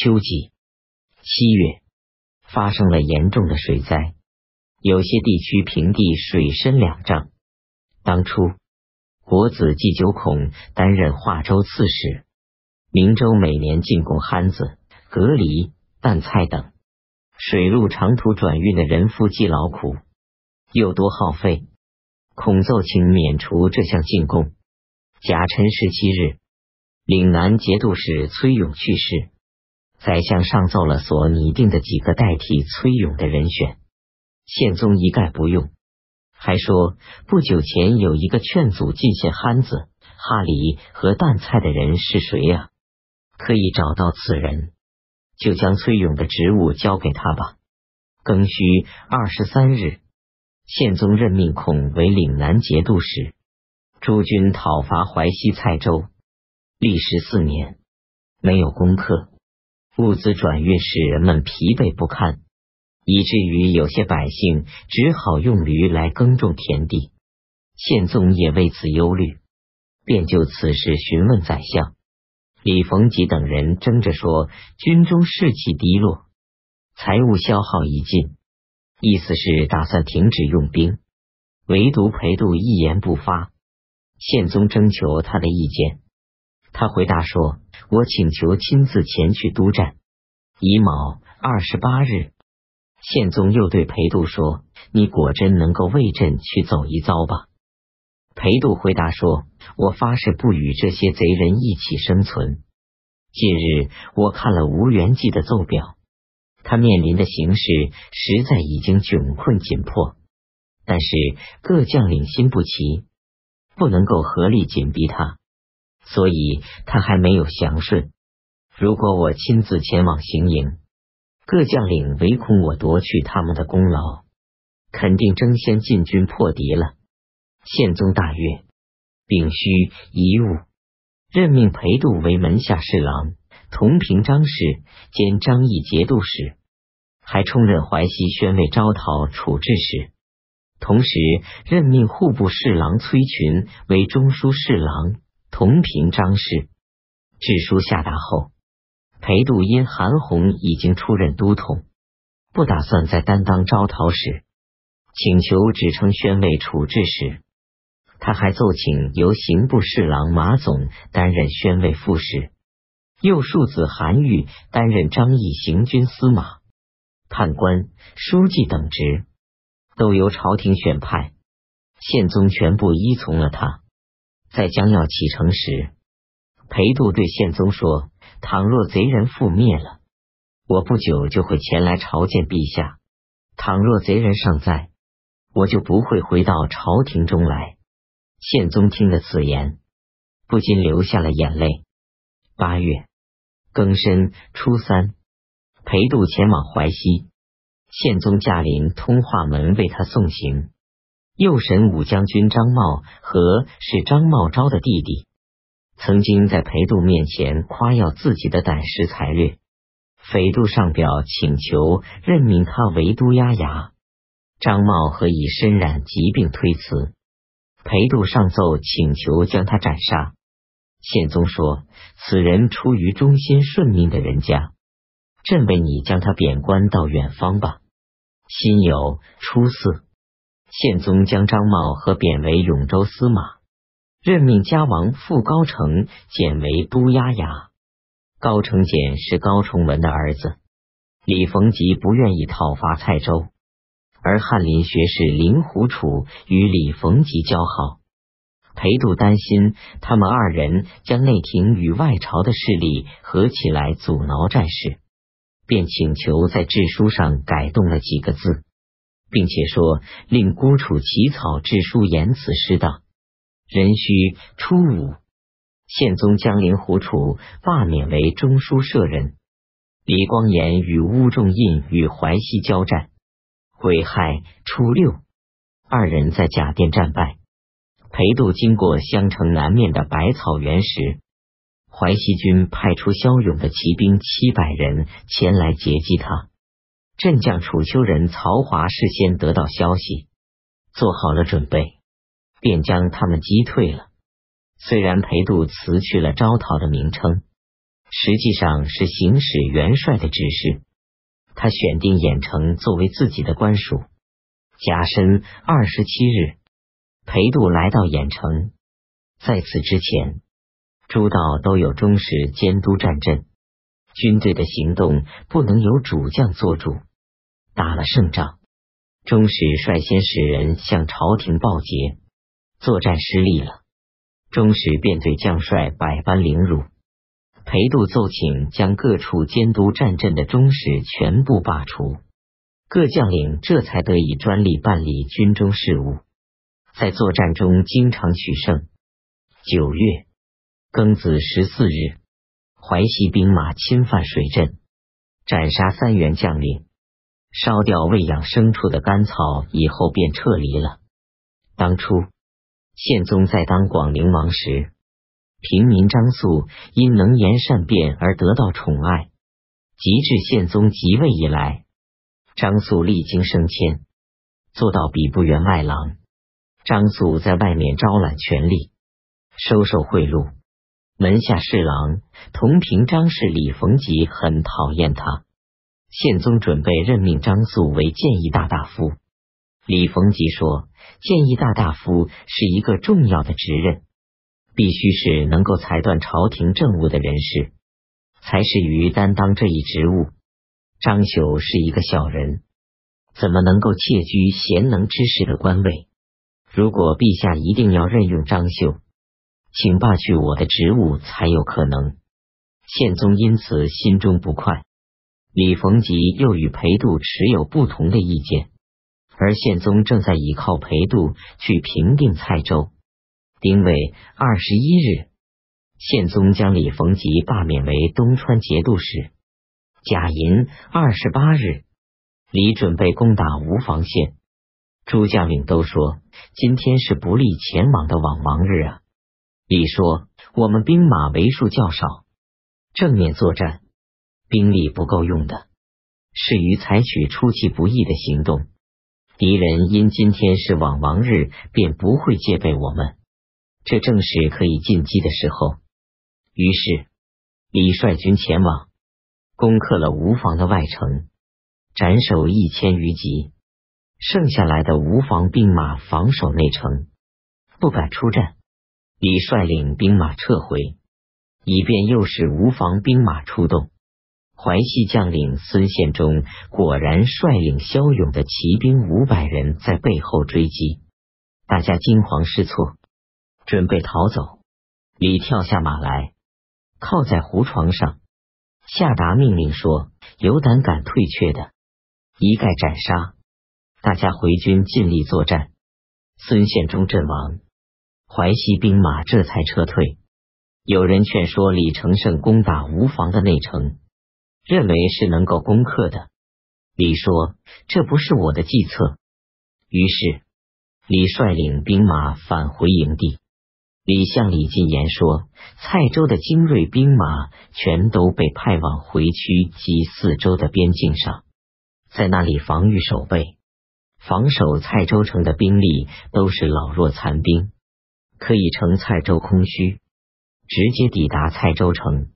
秋季七月，发生了严重的水灾，有些地区平地水深两丈。当初，国子祭酒孔担任华州刺史，明州每年进贡憨子、蛤蜊、淡菜等，水路长途转运的人夫既劳苦，又多耗费，孔奏请免除这项进贡。甲辰十七日，岭南节度使崔勇去世，宰相上奏了所拟定的几个代替崔勇的人选，宪宗一概不用，还说不久前有一个劝阻进献憨子、哈里和淡菜的人是谁呀？可以找到此人，就将崔勇的职务交给他吧。庚戌二十三日，宪宗任命孔为岭南节度使。诸军讨伐淮西蔡州，历时四年，没有攻克，物资转运使人们疲惫不堪，以至于有些百姓只好用驴来耕种田地。宪宗也为此忧虑，便就此事询问宰相李逢吉等人，争着说军中士气低落，财物消耗已尽，意思是打算停止用兵，唯独裴度一言不发。宪宗征求他的意见，他回答说：“我请求亲自前去督战。”乙卯二十八日，宪宗又对裴度说：“你果真能够为朕去走一遭吧？”裴度回答说：“我发誓不与这些贼人一起生存。近日我看了吴元济的奏表，他面临的形势实在已经窘困紧迫，但是各将领心不齐。”不能够合力紧逼他，所以他还没有降顺。如果我亲自前往行营，各将领唯恐我夺去他们的功劳，肯定争先进军破敌了。宪宗大悦，丙戌遗物，任命裴度为门下侍郎、同平章事兼张议节度使，还充任淮西宣慰招讨处置使。同时任命户部侍郎崔群为中书侍郎，同平章事。制书下达后，裴度因韩弘已经出任都统，不打算再担当招讨使，请求只称宣慰处置使。他还奏请由刑部侍郎马总担任宣慰副使，右庶子韩愈担任张毅行军司马、判官、书记等职。都由朝廷选派，宪宗全部依从了他。在将要启程时，裴度对宪宗说：“倘若贼人覆灭了，我不久就会前来朝见陛下；倘若贼人尚在，我就不会回到朝廷中来。”宪宗听了此言，不禁流下了眼泪。八月庚申初三，裴度前往淮西。宪宗驾临通化门为他送行，右神武将军张茂和是张茂昭的弟弟，曾经在裴度面前夸耀自己的胆识才略。裴度上表请求任命他为都押牙，张茂和以身染疾病推辞。裴度上奏请求将他斩杀。宪宗说：“此人出于忠心顺命的人家。”朕为你将他贬官到远方吧。辛酉初四，宪宗将张茂和贬为永州司马，任命家王傅高成简为都押牙。高成简是高崇文的儿子。李逢吉不愿意讨伐蔡州，而翰林学士林虎楚与李逢吉交好，裴度担心他们二人将内廷与外朝的势力合起来阻挠战事。便请求在制书上改动了几个字，并且说令郭楚起草制书，言辞失当。壬戌初五，宪宗将令胡楚罢免为中书舍人。李光炎与乌仲印与淮西交战，癸亥初六，二人在贾店战败。裴度经过襄城南面的百草园时。淮西军派出骁勇的骑兵七百人前来截击他。镇将楚丘人曹华事先得到消息，做好了准备，便将他们击退了。虽然裴度辞去了招讨的名称，实际上是行使元帅的指示。他选定兖城作为自己的官署。甲申二十七日，裴度来到兖城。在此之前，诸道都有中士监督战阵，军队的行动不能由主将做主。打了胜仗，中士率先使人向朝廷报捷，作战失利了，中士便对将帅百般凌辱。裴度奏请将各处监督战阵的中使全部罢除。各将领这才得以专力办理军中事务，在作战中经常取胜。九月庚子十四日，淮西兵马侵犯水镇，斩杀三员将领，烧掉喂养牲畜的干草以后，便撤离了。当初宪宗在当广陵王时，平民张素因能言善辩而得到宠爱，及至宪宗即位以来。张素历经升迁，做到比部员外郎。张素在外面招揽权力，收受贿赂。门下侍郎同平张氏李逢吉很讨厌他。宪宗准备任命张素为谏议大大夫。李逢吉说：“谏议大大夫是一个重要的职任，必须是能够裁断朝廷政务的人士，才适于担当这一职务。”张秀是一个小人，怎么能够窃居贤能之士的官位？如果陛下一定要任用张绣，请罢去我的职务才有可能。宪宗因此心中不快。李逢吉又与裴度持有不同的意见，而宪宗正在依靠裴度去平定蔡州。丁未二十一日，宪宗将李逢吉罢免为东川节度使。甲寅二十八日，李准备攻打吴房县，诸将领都说今天是不利前往的往亡日啊。李说：“我们兵马为数较少，正面作战兵力不够用的，适于采取出其不意的行动。敌人因今天是往亡日，便不会戒备我们，这正是可以进击的时候。”于是李率军前往。攻克了吴房的外城，斩首一千余级，剩下来的吴房兵马防守内城，不敢出战。李率领兵马撤回，以便诱使吴房兵马出动。淮西将领孙宪忠果然率领骁勇的骑兵五百人在背后追击，大家惊慌失措，准备逃走。李跳下马来，靠在胡床上。下达命令说：“有胆敢退却的，一概斩杀！”大家回军尽力作战。孙宪忠阵亡，淮西兵马这才撤退。有人劝说李承胜攻打吴房的内城，认为是能够攻克的。李说：“这不是我的计策。”于是李率领兵马返回营地。李向李进言说：“蔡州的精锐兵马全都被派往回区及四周的边境上，在那里防御守备。防守蔡州城的兵力都是老弱残兵，可以乘蔡州空虚，直接抵达蔡州城。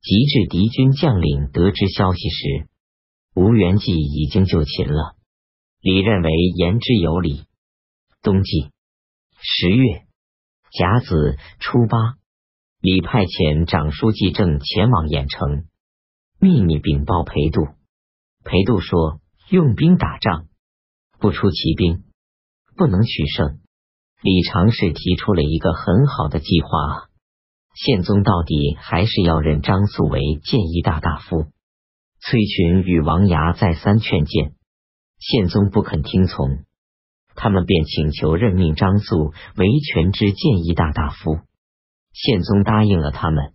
及至敌军将领得知消息时，吴元济已经就擒了。李认为言之有理。冬季十月。”甲子初八，李派遣长书记正前往郾城，秘密禀报裴度。裴度说：“用兵打仗，不出奇兵，不能取胜。”李常侍提出了一个很好的计划啊！宪宗到底还是要任张素为谏议大大夫。崔群与王牙再三劝谏，宪宗不肯听从。他们便请求任命张素为权之谏议大大夫，宪宗答应了他们。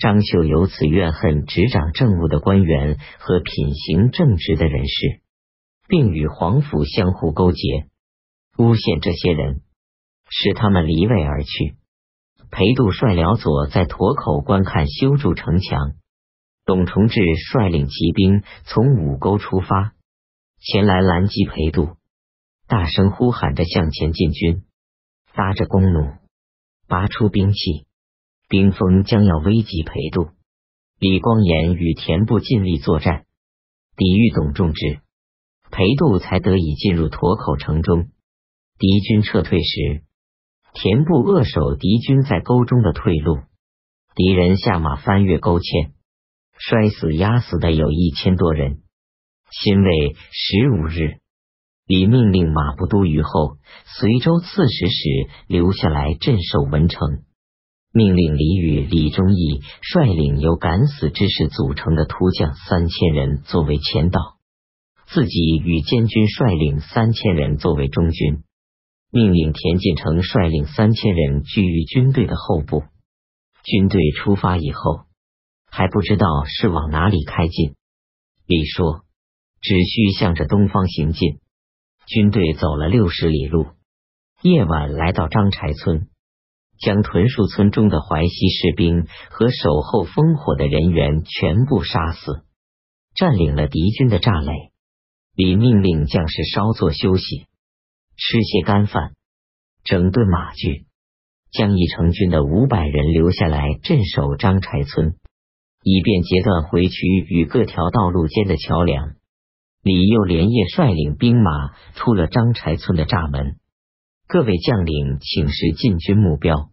张秀由此怨恨执掌政务的官员和品行正直的人士，并与皇甫相互勾结，诬陷这些人，使他们离位而去。裴度率辽左在沱口观看修筑城墙，董崇志率领骑兵从五沟出发，前来拦击裴度。大声呼喊着向前进军，搭着弓弩，拔出兵器，兵锋将要危及裴度。李光炎与田部尽力作战，抵御董仲之，裴度才得以进入驼口城中。敌军撤退时，田部扼守敌军在沟中的退路，敌人下马翻越沟堑，摔死压死的有一千多人。辛未十五日，李命令马步都虞后随州刺史使留下来镇守文城。命令李与李忠义率领由敢死之士组成的突将三千人作为前导，自己与监军率领三千人作为中军。命令田进城率领三千人居于军队的后部。军队出发以后，还不知道是往哪里开进。李说：“只需向着东方行进。”军队走了六十里路，夜晚来到张柴村。将屯戍村中的淮西士兵和守候烽火的人员全部杀死，占领了敌军的栅垒。李命令将士稍作休息，吃些干饭，整顿马具，将义成军的五百人留下来镇守张柴村，以便截断回渠与各条道路间的桥梁。李又连夜率领兵马出了张柴村的栅门。各位将领请示进军目标。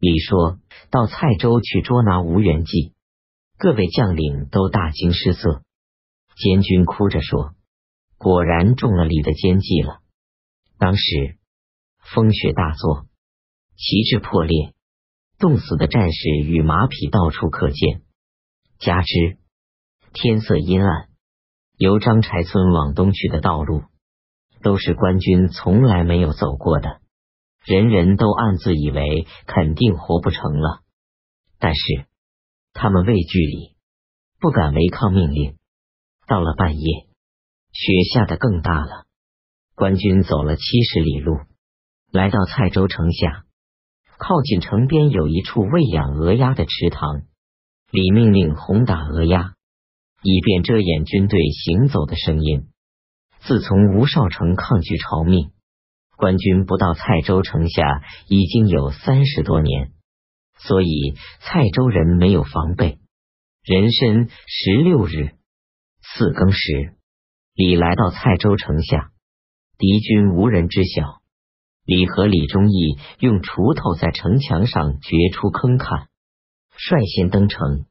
李说到蔡州去捉拿吴元济，各位将领都大惊失色。监军哭着说：“果然中了李的奸计了。”当时风雪大作，旗帜破裂，冻死的战士与马匹到处可见。加之天色阴暗，由张柴村往东去的道路。都是官军从来没有走过的，人人都暗自以为肯定活不成了。但是他们畏惧里，不敢违抗命令。到了半夜，雪下得更大了。官军走了七十里路，来到蔡州城下，靠近城边有一处喂养鹅鸭的池塘。李命令轰打鹅鸭，以便遮掩军队行走的声音。自从吴少成抗拒朝命，官军不到蔡州城下已经有三十多年，所以蔡州人没有防备。壬申十六日四更时，李来到蔡州城下，敌军无人知晓。李和李忠义用锄头在城墙上掘出坑坎，率先登城，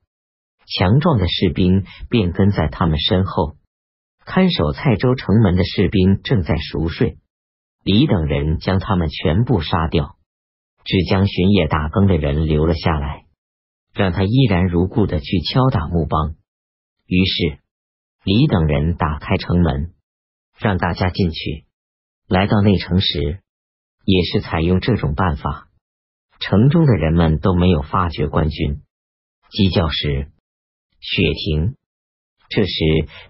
强壮的士兵便跟在他们身后。看守蔡州城门的士兵正在熟睡，李等人将他们全部杀掉，只将巡夜打更的人留了下来，让他依然如故的去敲打木梆。于是李等人打开城门，让大家进去。来到内城时，也是采用这种办法。城中的人们都没有发觉官军。鸡叫时，雪停。这时，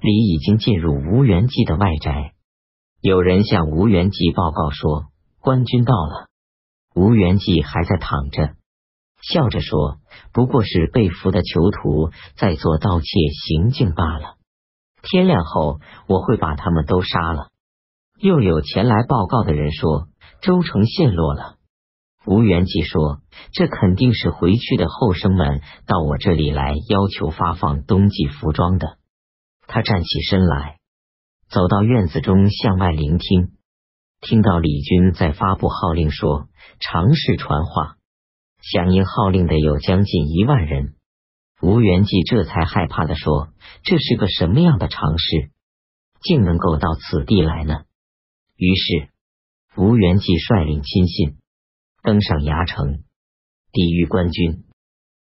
李已经进入吴元济的外宅。有人向吴元济报告说，官军到了。吴元济还在躺着，笑着说：“不过是被俘的囚徒在做盗窃行径罢了。天亮后，我会把他们都杀了。”又有前来报告的人说，州城陷落了。吴元济说：“这肯定是回去的后生们到我这里来要求发放冬季服装的。”他站起身来，走到院子中向外聆听，听到李军在发布号令，说：“尝试传话，响应号令的有将近一万人。”吴元济这才害怕的说：“这是个什么样的尝试，竟能够到此地来呢？”于是吴元济率领亲信登上崖城，抵御官军。